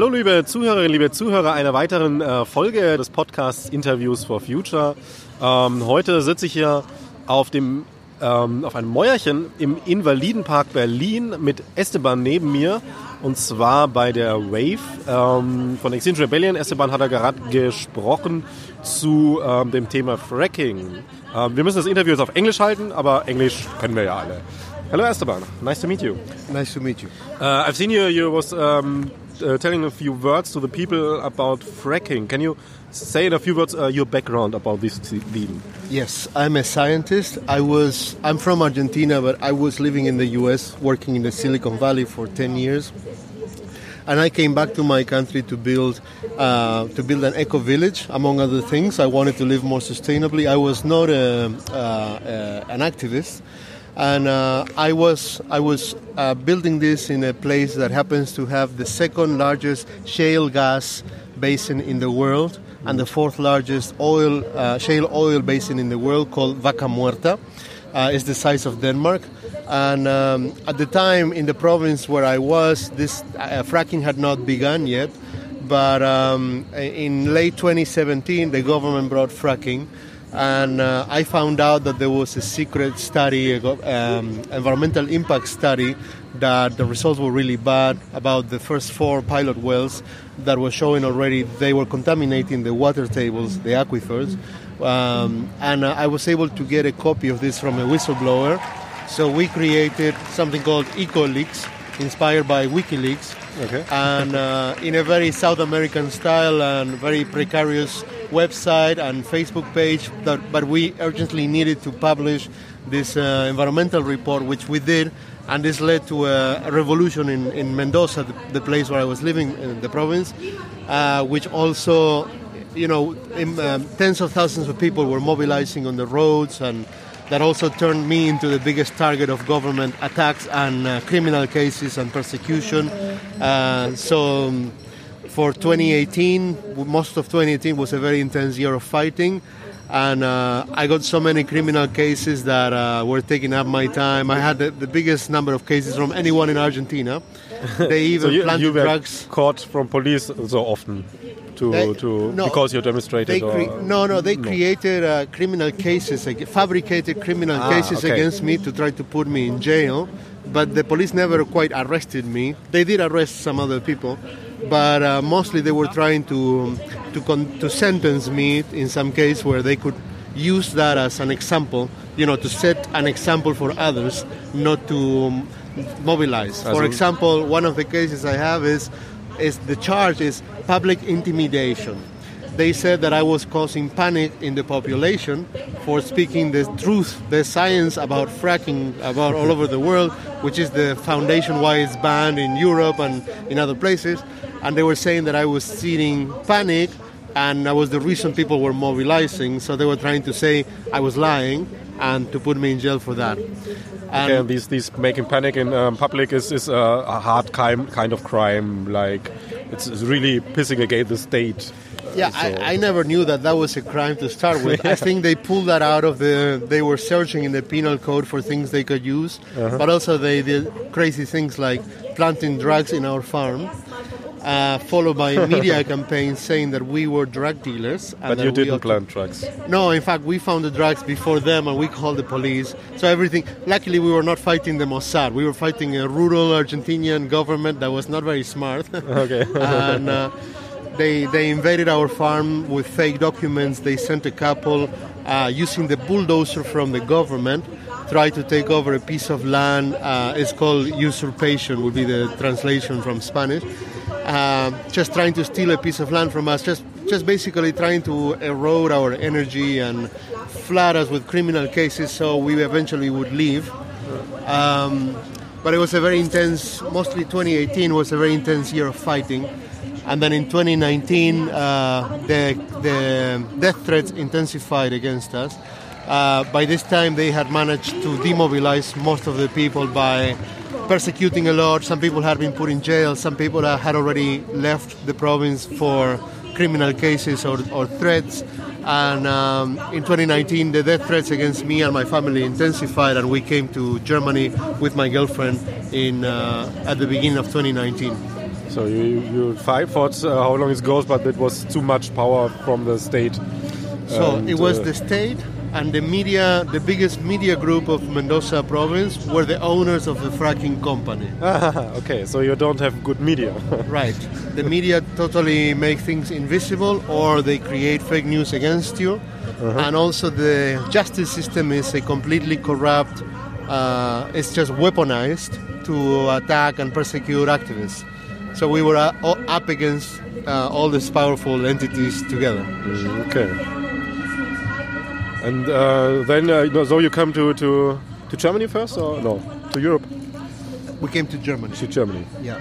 Hallo liebe Zuhörerinnen, liebe Zuhörer einer weiteren äh, Folge des Podcasts Interviews for Future. Ähm, heute sitze ich hier auf dem ähm, auf einem Mäuerchen im Invalidenpark Berlin mit Esteban neben mir und zwar bei der Wave ähm, von Extinction Rebellion. Esteban hat er gerade gesprochen zu ähm, dem Thema Fracking. Ähm, wir müssen das Interview jetzt auf Englisch halten, aber Englisch können wir ja alle. Hello Esteban, nice to meet you. Nice to meet you. Uh, I've seen you. You was um, uh, telling a few words to the people about fracking. Can you say in a few words uh, your background about this theme? Yes, I'm a scientist. I was I'm from Argentina, but I was living in the U.S. working in the Silicon Valley for 10 years. And I came back to my country to build uh, to build an eco village, among other things. I wanted to live more sustainably. I was not a, uh, uh, an activist, and uh, I was I was uh, building this in a place that happens to have the second largest shale gas basin in the world and the fourth largest oil uh, shale oil basin in the world called Vaca Muerta. Uh, is the size of Denmark, and um, at the time in the province where I was, this uh, fracking had not begun yet. But um, in late 2017, the government brought fracking, and uh, I found out that there was a secret study, um, environmental impact study, that the results were really bad about the first four pilot wells that were showing already they were contaminating the water tables, the aquifers. Um, and uh, I was able to get a copy of this from a whistleblower. So we created something called EcoLeaks, inspired by WikiLeaks, Okay. and uh, in a very South American style and very precarious website and Facebook page. That, but we urgently needed to publish this uh, environmental report, which we did, and this led to a, a revolution in, in Mendoza, the, the place where I was living in the province, uh, which also, you know, in, um, tens of thousands of people were mobilizing on the roads and that also turned me into the biggest target of government attacks and uh, criminal cases and persecution. Uh, so um, for 2018, most of 2018 was a very intense year of fighting. And uh, I got so many criminal cases that uh, were taking up my time. I had the, the biggest number of cases from anyone in Argentina. They even so you, planted you were drugs. caught from police so often to, They- to no, because you demonstrated They cre- or no, no, they created uh, criminal cases, fabricated criminal Ah, cases okay. against me to try to put me in jail. But the police never quite arrested me. They did arrest some other people, but uh, mostly they were trying to to con- to sentence me in some case where they could use that as an example, you know, to set an example for others, not to um, mobilize. For example, one of the cases I have is is the charge is public intimidation. They said that I was causing panic in the population for speaking the truth, the science about fracking about all over the world, which is the foundation why it's banned in Europe and in other places. And they were saying that I was seeding panic and I was the reason people were mobilizing. So they were trying to say I was lying and to put me in jail for that. And Okay, these these making panic in um, public is is a, a hard kind kind of crime. Like it's, it's really pissing against the state. Yeah, So- I, I never knew that that was a crime to start with. I think they pulled that out of the. They were searching in the penal code for things they could use, Uh-huh. but also they did crazy things like planting drugs in our farm, uh, followed by media campaigns saying that we were drug dealers. and But you didn't plant drugs. No, in fact, we found the drugs before them, and we called the police. So everything. Luckily, we were not fighting the Mossad. We were fighting a rural Argentinian government that was not very smart. Okay. and uh, they they invaded our farm with fake documents. They sent a couple uh, using the bulldozer from the government. Try to take over a piece of land. Uh, it's called usurpation. Would be the translation from Spanish. Uh, just trying to steal a piece of land from us. Just just basically trying to erode our energy and flood us with criminal cases. So we eventually would leave. Um, but it was a very intense, mostly 2018 was a very intense year of fighting. And then in 2019, uh, the, the death threats intensified against us. Uh, by this time, they had managed to demobilize most of the people by persecuting a lot. Some people had been put in jail, some people uh, had already left the province for criminal cases or, or threats. And um, in 2019, the death threats against me and my family intensified, and we came to Germany with my girlfriend in uh, at the beginning of 2019. So you, you fight fought uh, how long it goes, but it was too much power from the state. So it was uh, the state and the media, the biggest media group of Mendoza province, were the owners of the fracking company. okay, so you don't have good media. Right. The media totally make things invisible or they create fake news against you. And also the justice system is a completely corrupt, uh, it's just weaponized to attack and persecute activists. So we were uh, up against uh, all these powerful entities together. okay. And uh, then, uh, you know, so you come to, to, to Germany first, or no? To Europe, We came to Germany. to Germany. Yeah.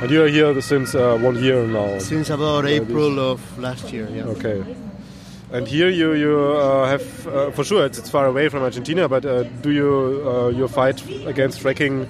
And you are here since uh, one year now. Since about April of last year, yeah. Okay. And here you you uh, have uh, for sure it's, it's far away from Argentina, but uh, do you uh, you fight against fracking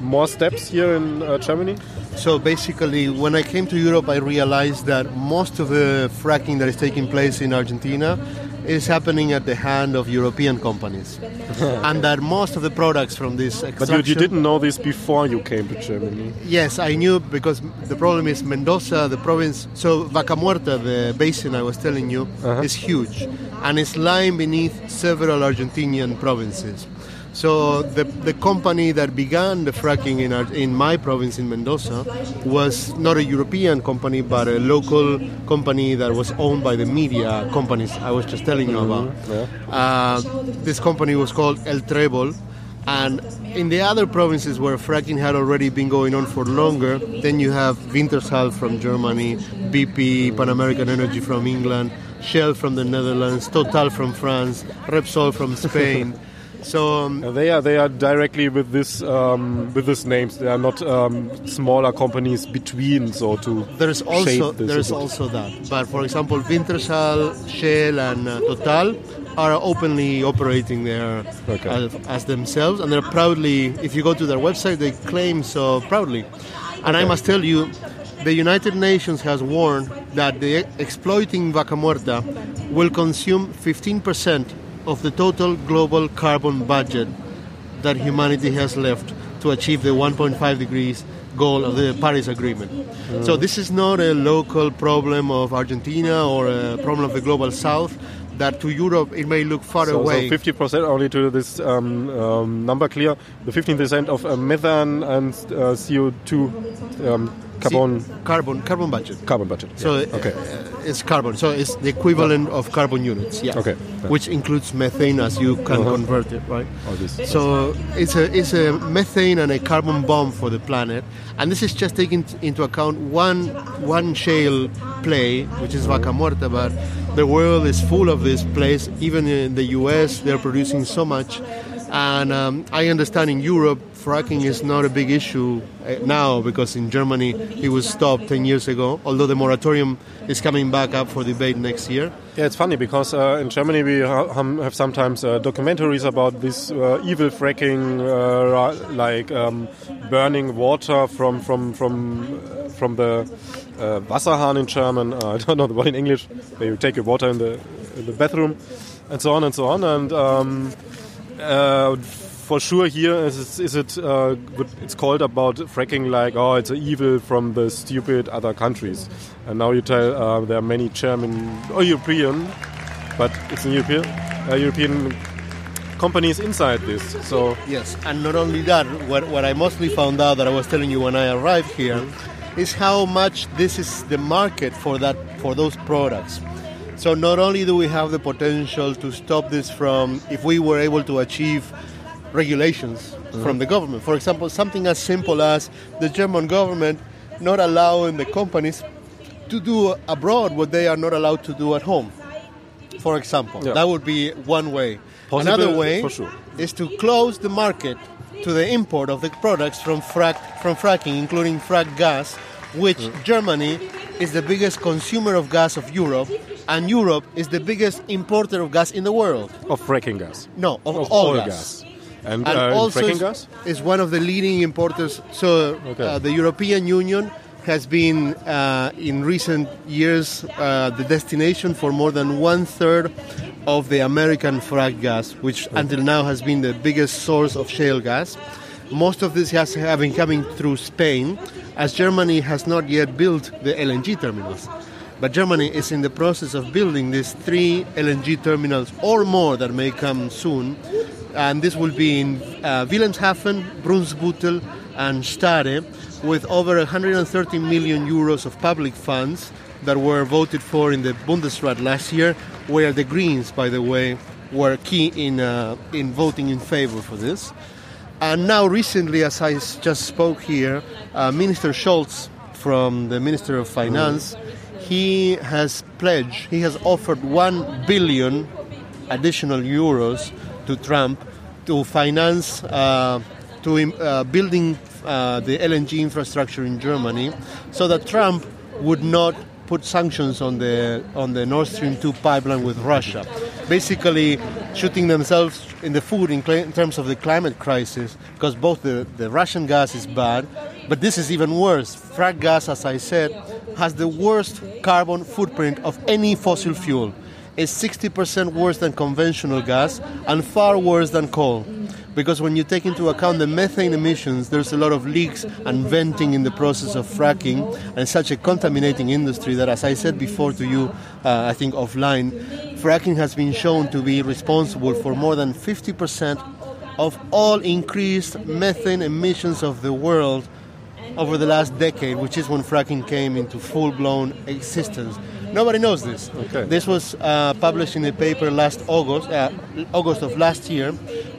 more steps here in uh, Germany? So basically, when I came to Europe, I realized that most of the fracking that is taking place in Argentina is happening at the hand of European companies, and that most of the products from this But you, you didn't know this before you came to Germany. Yes, I knew because the problem is Mendoza, the province. So Vaca Muerta, the basin I was telling you, uh-huh. is huge, and it's lying beneath several Argentinian provinces. So the, the company that began the fracking in our, in my province in Mendoza was not a European company, but a local company that was owned by the media companies I was just telling you about. Uh, this company was called El Trebol, and in the other provinces where fracking had already been going on for longer, then you have Wintershall from Germany, BP, Pan American Energy from England, Shell from the Netherlands, Total from France, Repsol from Spain. So um, Uh, They are they are directly with this um, with these names. They are not um, smaller companies between, so to there's also shape this there's also that. But for example, Wintershall, Shell, and uh, Total are openly operating there Okay. as, as themselves, and they're proudly. If you go to their website, they claim so proudly. And I must tell you, the United Nations has warned that the exploiting Vaca Muerta will consume 15% of the total global carbon budget that humanity has left to achieve the 1.5 degrees goal of the Paris Agreement. So this is not a local problem of Argentina or a problem of the global south that to Europe it may look far So, away. so 50% only to this um, um, number clear. The 15% of uh, methane and uh, CO2 um, carbon See, carbon carbon budget. carbon budget. So Yeah. okay. uh, it's carbon. So it's the equivalent of carbon units. Yeah. Okay. Yeah. Which includes methane as you can Uh-huh. convert it, right? All this. So it's a it's a methane and a carbon bomb for the planet, and this is just taking t- into account one one shale play, which is Vaca Muerta. But the world is full of this place. Even in the U.S., they're producing so much, and um, I understand in Europe fracking is not a big issue uh, now because in Germany it was stopped 10 years ago. Although the moratorium is coming back up for debate next year. Yeah, it's funny because uh, in Germany we ha- have sometimes uh, documentaries about this uh, evil fracking, uh, like um, burning water from from from uh, from the uh, Wasserhahn in German. I don't know the word in English. Where you take your water in the in the bathroom, and so on and so on. And um, for sure, here is, it- is it uh, it's called about fracking like oh it's evil from the stupid other countries, and now you tell uh, there are many German or European, but it's European uh, European companies inside this. So Yes, and not only that, what, what I mostly found out that I was telling you when I arrived here is how much this is the market for that for those products. So not only do we have the potential to stop this from if we were able to achieve regulations from the government. For example, something as simple as the German government not allowing the companies to do abroad what they are not allowed to do at home. For example, Yeah. that would be one way. Possible, Another way sure. is to close the market to the import of the products from frac from fracking, including frac gas, which Mm. Germany is the biggest consumer of gas of Europe, and Europe is the biggest importer of gas in the world. of fracking gas, No, of, of all oil gas. And, And uh, also fracking is, gas. is one of the leading importers. So Okay. uh, the European Union has been uh, in recent years uh, the destination for more than one third of the American frack gas, which until now has been the biggest source of shale gas. Most of this has been coming through Spain, as Germany has not yet built the LNG terminals. But Germany is in the process of building these three LNG terminals or more that may come soon. And this will be in uh, Wilhelmshaven, Brunsbüttel, and Stade, with over 130 million euros of public funds that were voted for in the Bundesrat last year, where the Greens, by the way, were key in, uh, in voting in favor for this. And now, recently, as I just spoke here, uh, Minister Scholz from the Minister of Finance, he has pledged, he has offered 1 billion additional euros to Trump to finance uh, to uh, building uh, the LNG infrastructure in Germany so that Trump would not put sanctions on the on the Nord Stream 2 pipeline with Russia, basically shooting themselves in the foot in, in terms of the climate crisis, because both the, the Russian gas is bad, but this is even worse. Frack gas, as I said, has the worst carbon footprint of any fossil fuel. It's 60% worse than conventional gas and far worse than coal because when you take into account the methane emissions, there's a lot of leaks and venting in the process of fracking, and such a contaminating industry that, as I said before to you, uh, I think offline, fracking has been shown to be responsible for more than 50% of all increased methane emissions of the world over the last decade, which is when fracking came into full blown existence. Nobody knows this. Okay. This was uh, published in a paper last August, uh, August of last year,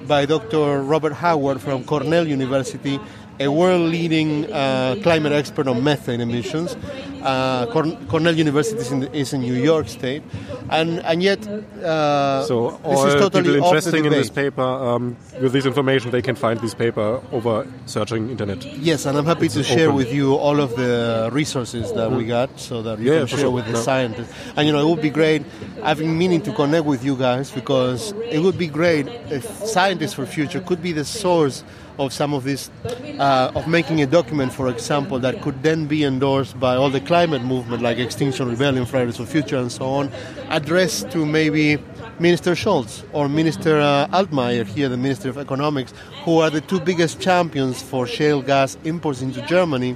by Dr. Robert Howarth from Cornell University, a world-leading uh, climate expert on methane emissions. Uh, Cornell University is in, is in, New York State, and and yet uh, so all this is totally people interested in this paper um, with this information they can find this paper over searching internet. Yes, and I'm happy It's to share with you all of the resources that we got, so that you Yeah, can share sure. with the Yeah. scientists. And you know, it would be great. I've been meaning to connect with you guys because it would be great if scientists for future could be the source of some of this, uh, of making a document, for example, that could then be endorsed by all the climate movement like Extinction Rebellion, Fridays for Future, and so on, addressed to maybe Minister Scholz or Minister uh, Altmaier here, the Minister of Economics, who are the two biggest champions for shale gas imports into Germany.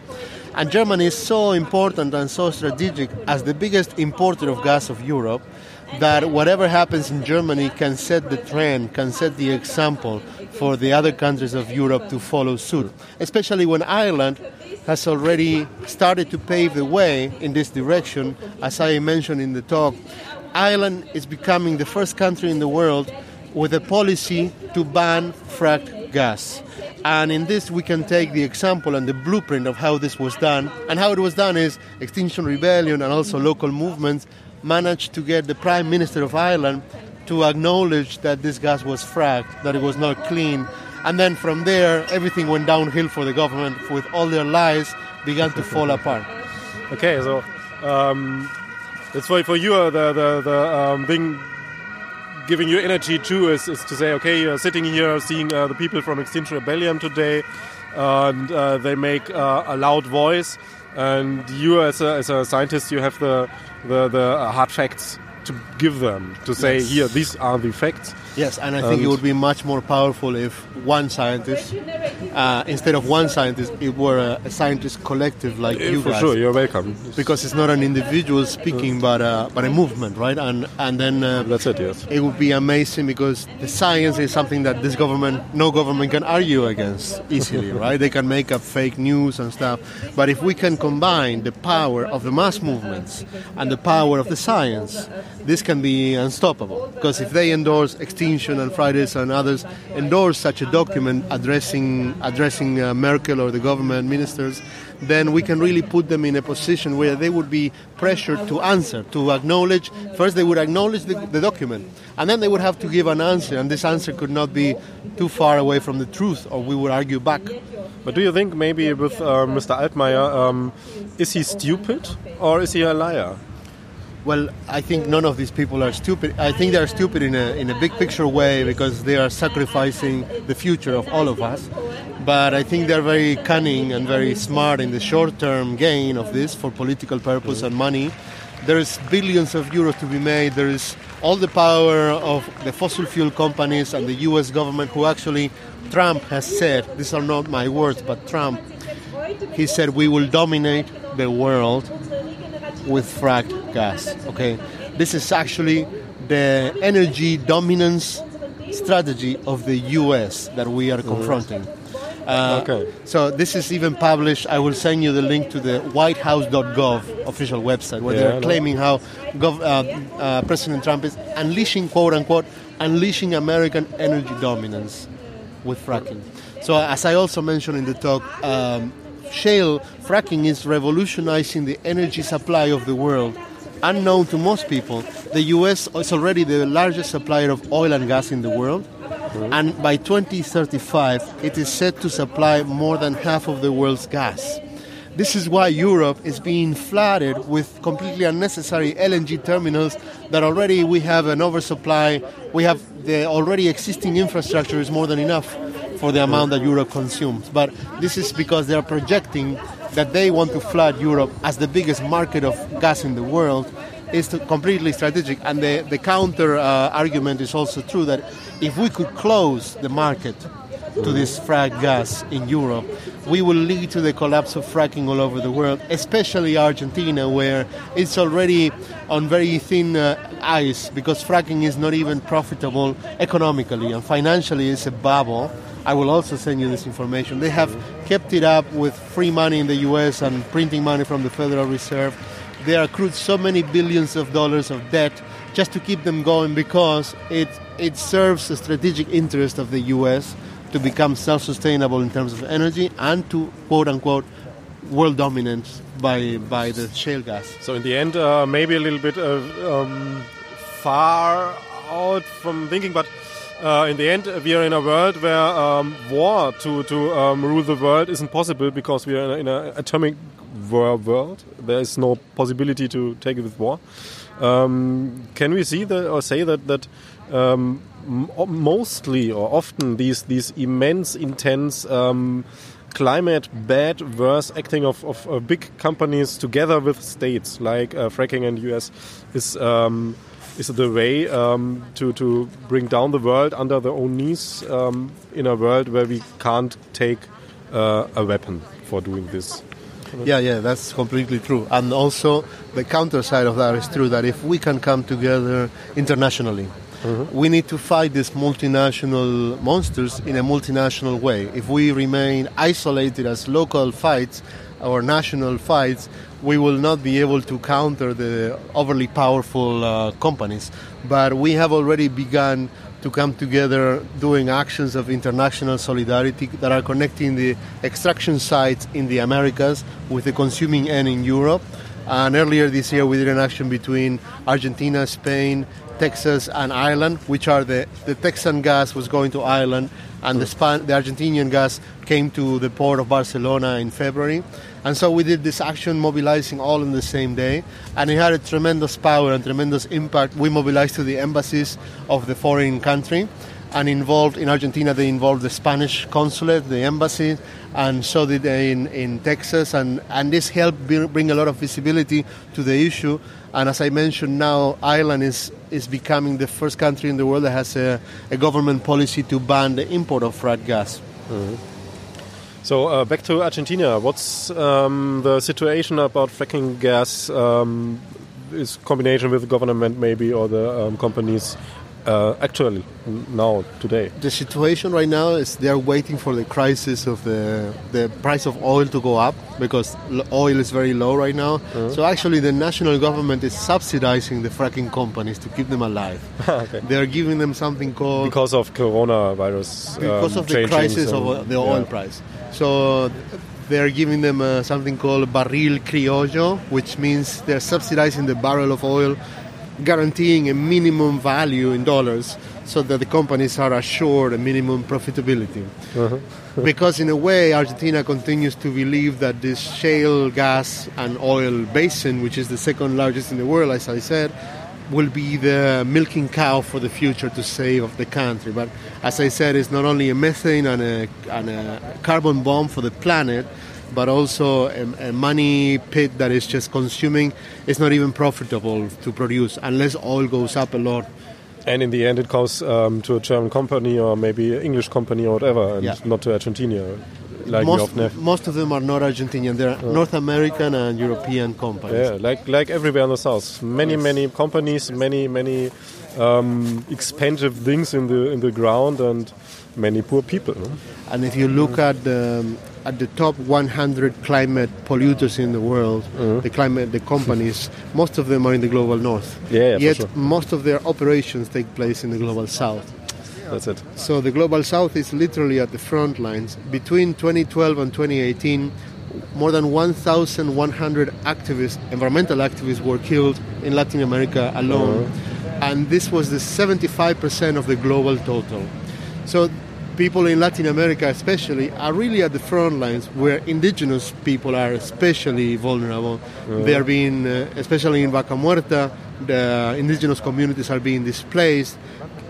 And Germany is so important and so strategic as the biggest importer of gas of Europe that whatever happens in Germany can set the trend, can set the example for the other countries of Europe to follow suit, especially when Ireland has already started to pave the way in this direction. As I mentioned in the talk, Ireland is becoming the first country in the world with a policy to ban fracked gas. And in this, we can take the example and the blueprint of how this was done. And how it was done is Extinction Rebellion and also local movements managed to get the Prime Minister of Ireland to acknowledge that this gas was fracked, that it was not clean. And then from there, everything went downhill for the government with all their lies began to fall apart. Okay, so um, that's why for you uh, the the, the um, thing giving you energy too is, is to say, okay, you're sitting here seeing uh, the people from Extinction Rebellion today, and uh, they make uh, a loud voice, and you as a, as a scientist, you have the the, the hard facts to give them to say, Yes. here, these are the facts. Yes, and I think it would be much more powerful if one scientist, uh, instead of one scientist, it were a, a scientist collective like you for guys. sure, you're welcome. Because it's not an individual speaking, but uh, but a movement, right? And and then uh, That's it, yes. it would be amazing because the science is something that this government, no government can argue against easily, right? They can make up fake news and stuff. But if we can combine the power of the mass movements and the power of the science, this can be unstoppable. Because if they endorse Extinction and Fridays and others endorse such a document addressing addressing uh, Merkel or the government ministers, then we can really put them in a position where they would be pressured to answer, to acknowledge. First, they would acknowledge the, the document, and then they would have to give an answer, and this answer could not be too far away from the truth, or we would argue back. But do you think maybe with uh, Mr. Altmaier, um, is he stupid or is he a liar? Well, I think none of these people are stupid. I think they are stupid in a, in a big picture way because they are sacrificing the future of all of us. But I think they're very cunning and very smart in the short term gain of this for political purpose and money. There's billions of euros to be made. There is all the power of the fossil fuel companies and the US government, who actually Trump has said, these are not my words, but Trump he said we will dominate the world with fracked gas. Okay, this is actually the energy dominance strategy of the U.S. that we are confronting. Uh, Okay. So this is even published. I will send you the link to the WhiteHouse.gov official website, where Yeah, they're claiming how gov- uh, uh, President Trump is unleashing, quote unquote, unleashing American energy dominance with fracking. So, as I also mentioned in the talk, um, shale fracking is revolutionizing the energy supply of the world. Unknown to most people, the U.S. is already the largest supplier of oil and gas in the world. And by 2035, it is set to supply more than half of the world's gas. This is why Europe is being flooded with completely unnecessary LNG terminals that already we have an oversupply. We have the already existing infrastructure is more than enough for the amount that Europe consumes. But this is because they are projecting that they want to flood Europe as the biggest market of gas in the world is completely strategic. And the, the counter uh, argument is also true that if we could close the market to this frack gas in Europe, we will lead to the collapse of fracking all over the world, especially Argentina, where it's already on very thin uh, ice because fracking is not even profitable economically and financially it's a bubble. I will also send you this information. They have kept it up with free money in the US and printing money from the Federal Reserve. They accrued so many billions of dollars of debt just to keep them going because it, it serves the strategic interest of the US to become self sustainable in terms of energy and to quote unquote world dominance by, by the shale gas. So in the end, uh, maybe a little bit uh, um, far out from thinking, but uh, in the end, we are in a world where um, war to to um, rule the world isn't possible because we are in an atomic wor- world. There is no possibility to take it with war. Um, can we see that or say that that um, mostly or often these these immense, intense um, climate bad worse acting of, of uh, big companies together with states like uh, fracking and US is um, is it the way um, to to bring down the world under their own knees um, in a world where we can't take uh, a weapon for doing this. Yeah, yeah, that's completely true. And also, the counter side of that is true that if we can come together internationally, we need to fight these multinational monsters in a multinational way. If we remain isolated as local fights or national fights, we will not be able to counter the overly powerful uh, companies. But we have already begun to come together doing actions of international solidarity that are connecting the extraction sites in the Americas with the consuming end in Europe. And earlier this year, we did an action between Argentina, Spain, Texas, and Ireland, which are the, the Texan gas was going to Ireland, and the, Span- the Argentinian gas came to the port of Barcelona in February. And so we did this action mobilizing all in the same day, and it had a tremendous power and tremendous impact. We mobilized to the embassies of the foreign country, and involved in Argentina, they involved the Spanish consulate, the embassy, and so did they in, in Texas, and, and this helped bring, a lot of visibility to the issue. And as I mentioned, now Ireland is, is becoming the first country in the world that has a, a government policy to ban the import of frack gas. So uh, back to Argentina. What's um, the situation about fracking gas? Um, is combination with the government maybe or the um, companies uh, actually now today? The situation right now is they are waiting for the crisis of the the price of oil to go up because oil is very low right now. So actually, the national government is subsidizing the fracking companies to keep them alive. okay. They are giving them something called Because of coronavirus. because um, of the crisis of and- uh, the oil yeah. price. So they're giving them uh, something called barril criollo, which means they're subsidizing the barrel of oil, guaranteeing a minimum value in dollars so that the companies are assured a minimum profitability. Uh-huh. because in a way, Argentina continues to believe that this shale gas and oil basin, which is the second largest in the world, as I said, will be the milking cow for the future to save of the country. But as I said, it's not only a methane and a, and a carbon bomb for the planet, but also a, a money pit that is just consuming. It's not even profitable to produce unless oil goes up a lot. And in the end, it goes um, to a German company or maybe an English company or whatever, and Yeah. not to Argentina. like most, most of them are not Argentinian. They're North American and European companies. Yeah, like like everywhere in the south, many Yes. many companies, many many um, expensive things in the in the ground, and many poor people. no? And if you look at the at the top 100 climate polluters in the world, mm-hmm. the climate the companies, most of them are in the global north. Yeah, yeah, Yet sure. most of their operations take place in the global south. That's it. So the global south is literally at the front lines. Between 2012 and 2018, more than 1,100 activists, environmental activists, were killed in Latin America alone, mm-hmm. and this was the 75% of the global total. So people in Latin America, especially, are really at the front lines where indigenous people are especially vulnerable. They are being, uh, especially in Vaca Muerta, the indigenous communities are being displaced.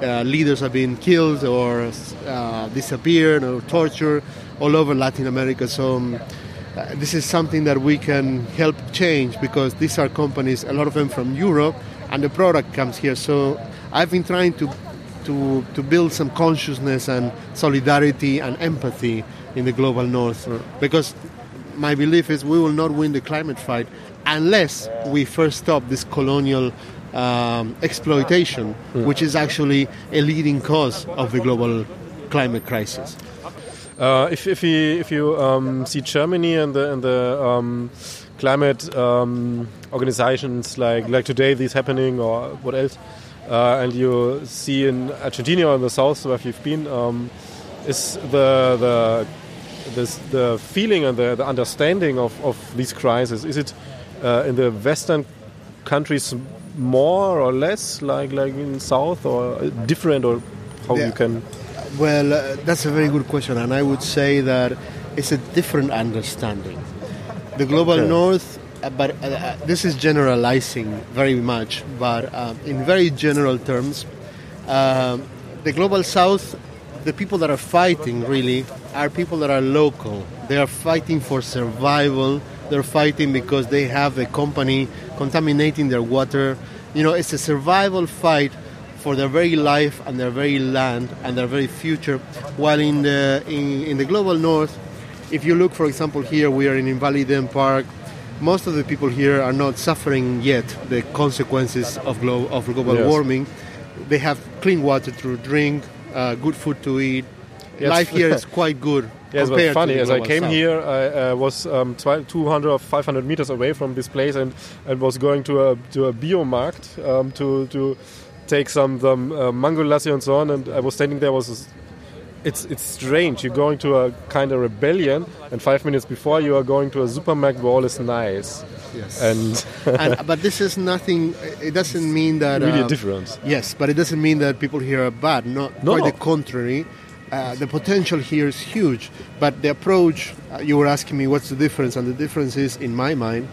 Uh, leaders are being killed or uh, disappeared or tortured all over Latin America. So um, uh, this is something that we can help change because these are companies, a lot of them from Europe, and the product comes here. So I've been trying to to, to build some consciousness and solidarity and empathy in the global north because my belief is we will not win the climate fight unless we first stop this colonial um, exploitation, which is actually a leading cause of the global climate crisis. Uh, if if you if you um, see Germany and the and the um, climate um, organizations like like today this happening or what else, uh, and you see in Argentina or in the south where you've been, um, is the the this, the feeling and the, the understanding of, of these crises is it uh, in the western countries more or less like like in south or different or how Yeah. you can Well, uh, that's a very good question, and I would say that it's a different understanding. The global Okay. north, but uh, uh, this is generalizing very much, but um, in very general terms, um, the global south, the people that are fighting really are people that are local. They are fighting for survival. They're fighting because they have a company contaminating their water. You know, it's a survival fight for their very life and their very land and their very future. While in the in, in the global north, if you look, for example, here we are in Invaliden Park. Most of the people here are not suffering yet the consequences of, glo- of global Yes. warming. They have clean water to drink, uh, good food to eat. Yes. Life here is quite good. Yes, but funny. As I came south. here, I uh, was um, 200 or 500 meters away from this place, and, and was going to a to a biomarkt um, to to take some some uh, mango lassi and so on. And I was standing there. Was it's it's strange. You're going to a kind of rebellion, and five minutes before you are going to a supermarket where all is nice, Yes. and and, but this is nothing. It doesn't mean that really a uh, difference. Yes, but it doesn't mean that people here are bad. Not No. quite the contrary. Uh, the potential here is huge, but the approach. Uh, you were asking me what's the difference, and the difference is, in my mind,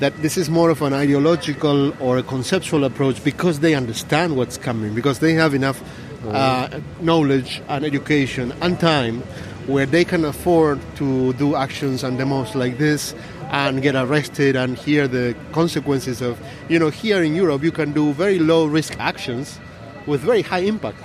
that this is more of an ideological or a conceptual approach because they understand what's coming, because they have enough uh, knowledge and education and time where they can afford to do actions and demos like this and get arrested and hear the consequences of you know here in Europe you can do very low risk actions with very high impact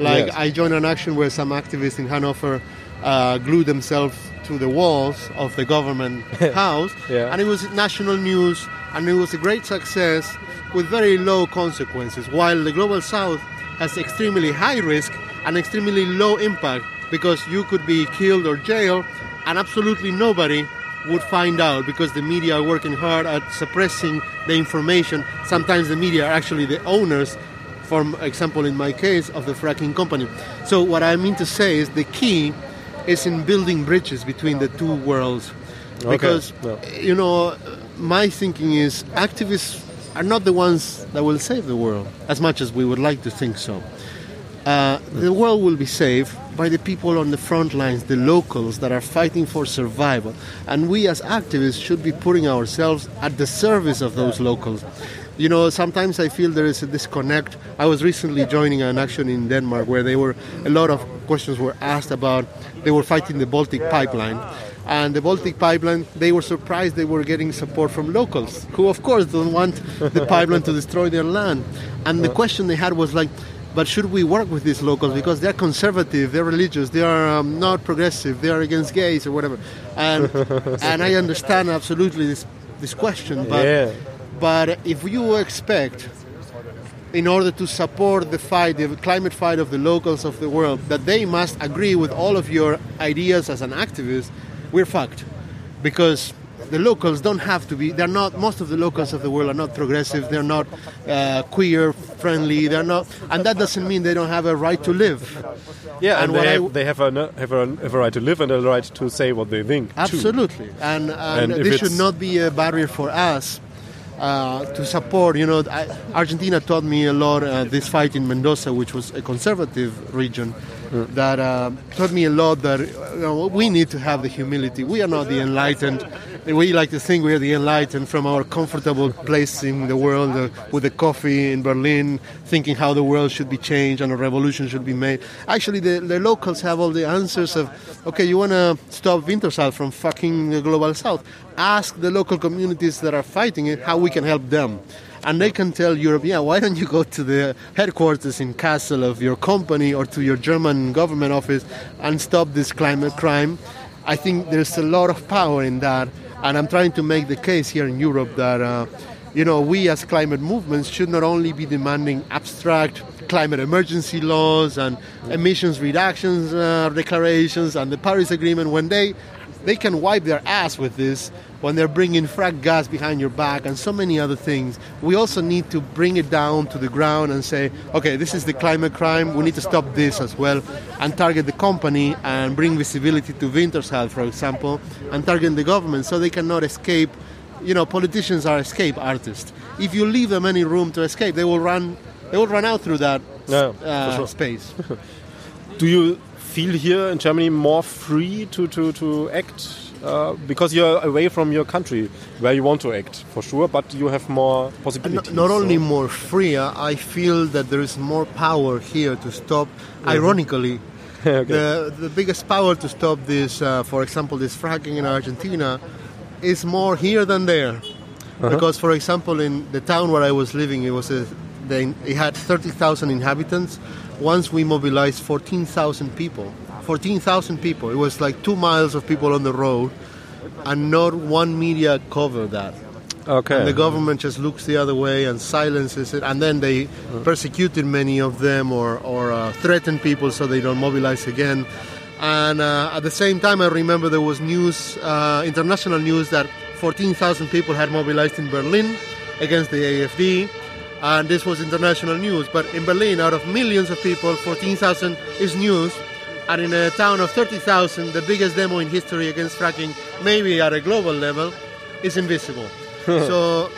like Yes. I joined an action where some activists in Hanover uh, glued themselves to the walls of the government house Yeah. and it was national news and it was a great success with very low consequences while the global south has extremely high risk and extremely low impact because you could be killed or jailed and absolutely nobody would find out because the media are working hard at suppressing the information sometimes the media are actually the owners for example in my case of the fracking company so what i mean to say is the key is in building bridges between the two worlds Okay. because Yeah. you know my thinking is activists are not the ones that will save the world as much as we would like to think so uh, the world will be saved by the people on the front lines, the locals that are fighting for survival. And we as activists should be putting ourselves at the service of those locals. You know, sometimes I feel there is a disconnect. I was recently joining an action in Denmark where they were a lot of questions were asked about they were fighting the Baltic pipeline. And the Baltic pipeline, they were surprised they were getting support from locals, who of course don't want the pipeline to destroy their land. And the question they had was like, but should we work with these locals because they're conservative, they're religious, they are um, not progressive, they are against gays or whatever? And and I understand absolutely this this question, but Yeah. but if you expect in order to support the fight, the climate fight of the locals of the world, that they must agree with all of your ideas as an activist, we're fucked. Because the locals don't have to be, they're not, most of the locals of the world are not progressive, they're not uh, queer friendly, they're not, and that doesn't mean they don't have a right to live. Yeah, and, And they, I have, w- they have, a, have, a, have a right to live and a right to say what they think. too. Absolutely, and, and, And this should not be a barrier for us uh, to support. You know, I, Argentina taught me a lot. Uh, this fight in Mendoza, which was a conservative region, that uh, taught me a lot. That you know, we need to have the humility. We are not the enlightened. We like to think we are the enlightened from our comfortable place in the world uh, with the coffee in Berlin, thinking how the world should be changed and a revolution should be made. Actually, the, the locals have all the answers of, okay, you want to stop Wintershall from fucking the global south. Ask the local communities that are fighting it how we can help them. And they can tell Europe, yeah, why don't you go to the headquarters in Kassel of your company or to your German government office and stop this climate crime? I think there's a lot of power in that, and I'm trying to make the case here in Europe that, uh, you know, we as climate movements should not only be demanding abstract climate emergency laws and emissions reductions uh, declarations and the Paris Agreement when they they can wipe their ass with this when they're bringing frack gas behind your back and so many other things. We also need to bring it down to the ground and say, okay, this is the climate crime. We need to stop this as well and target the company and bring visibility to Wintershall, for example, and target the government so they cannot escape. You know, politicians are escape artists. If you leave them any room to escape, they will run. They will run out through that Yeah, uh, sure. space. Do you feel here in Germany more free to, to, to act? Uh, because you're away from your country where you want to act, for sure, but you have more possibilities. not only more free, uh, I feel that there is more power here to stop. Ironically, Okay. the the biggest power to stop this, uh, for example, this fracking in Argentina, is more here than there. Because, for example, in the town where I was living, it was a, they, it had 30,000 inhabitants. Once we mobilized 14,000 people. 14,000 people. It was like two miles of people on the road, and not one media covered that. Okay. And the government just looks the other way and silences it, and then they persecuted many of them or, or uh, threatened people so they don't mobilize again. And uh, at the same time, I remember there was news, uh, international news, that 14,000 people had mobilized in Berlin against the AFD, and this was international news. But in Berlin, out of millions of people, 14,000 is news. And in a town of 30,000, the biggest demo in history against fracking, maybe at a global level, is invisible. so,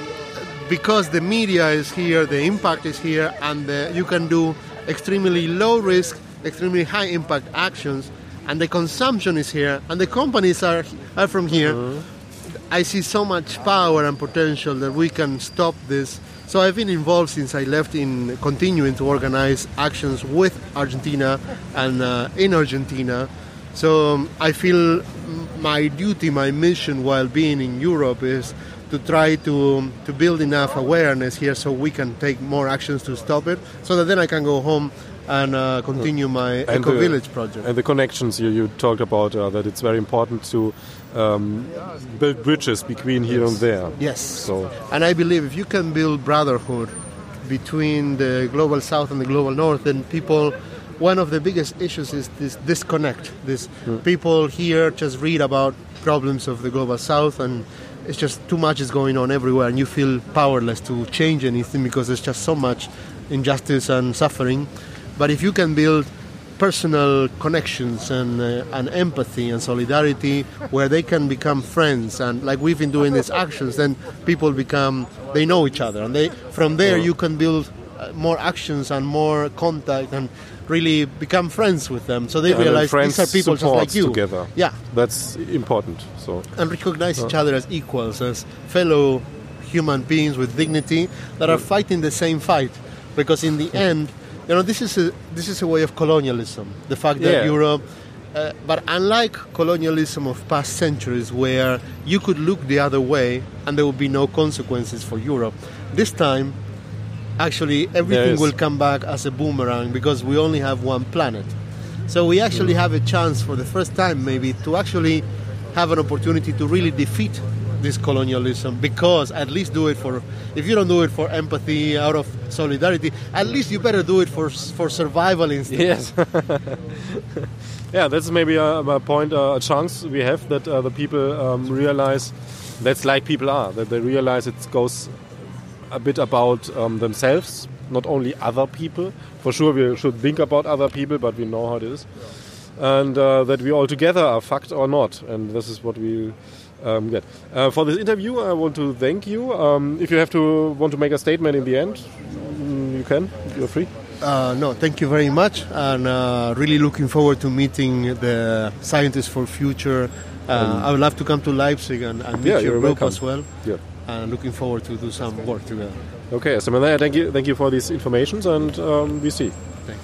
because the media is here, the impact is here, and the, you can do extremely low risk, extremely high impact actions, and the consumption is here, and the companies are, are from here. Mm-hmm. I see so much power and potential that we can stop this. So I've been involved since I left in continuing to organize actions with Argentina and uh, in Argentina. So um, I feel my duty, my mission while being in Europe is to try to to build enough awareness here so we can take more actions to stop it. So that then I can go home and uh, continue my And Eco the- Village project. And the connections you, you talked about, uh, that it's very important to um, build bridges between here and there. Yes. So, And I believe if you can build brotherhood between the global south and the global north, then people. One of the biggest issues is this disconnect. This people here just read about problems of the global south, and it's just too much is going on everywhere, and you feel powerless to change anything because there's just so much injustice and suffering. But if you can build personal connections and, uh, and empathy and solidarity where they can become friends. And like we've been doing these actions then people become they know each other. And they from there you can build uh, more actions and more contact and really become friends with them. So they then realize these are people just like you. together. yeah. That's important. So, and recognize each other as equals, as fellow human beings with dignity that are fighting the same fight. Because in the end, you know, this is a this is a way of colonialism. The fact that Yeah. Europe, uh, but unlike colonialism of past centuries, where you could look the other way and there would be no consequences for Europe, this time actually everything will come back as a boomerang because we only have one planet. So we actually mm. have a chance for the first time, maybe, to actually have an opportunity to really defeat this colonialism because at least do it for if you don't do it for empathy out of solidarity at least you better do it for for survival instead yes. Yeah that's maybe a, a point uh, a chance we have that uh, the people um, realize that's like people are that they realize it goes a bit about um, themselves not only other people. For sure we should think about other people but we know how it is. And uh, that we all together are fucked or not. And this is what we um, good. Uh, for this interview, I want to thank you. Um, if you have to want to make a statement in the end, mm, you can. You're free. Uh, no, thank you very much, and uh, really looking forward to meeting the Scientists for Future. Uh, um, I would love to come to Leipzig and, and meet yeah, your group welcome. as well. Yeah. And looking forward to do some work together. Okay, so thank you, thank you for these informations, and um, we see. Thank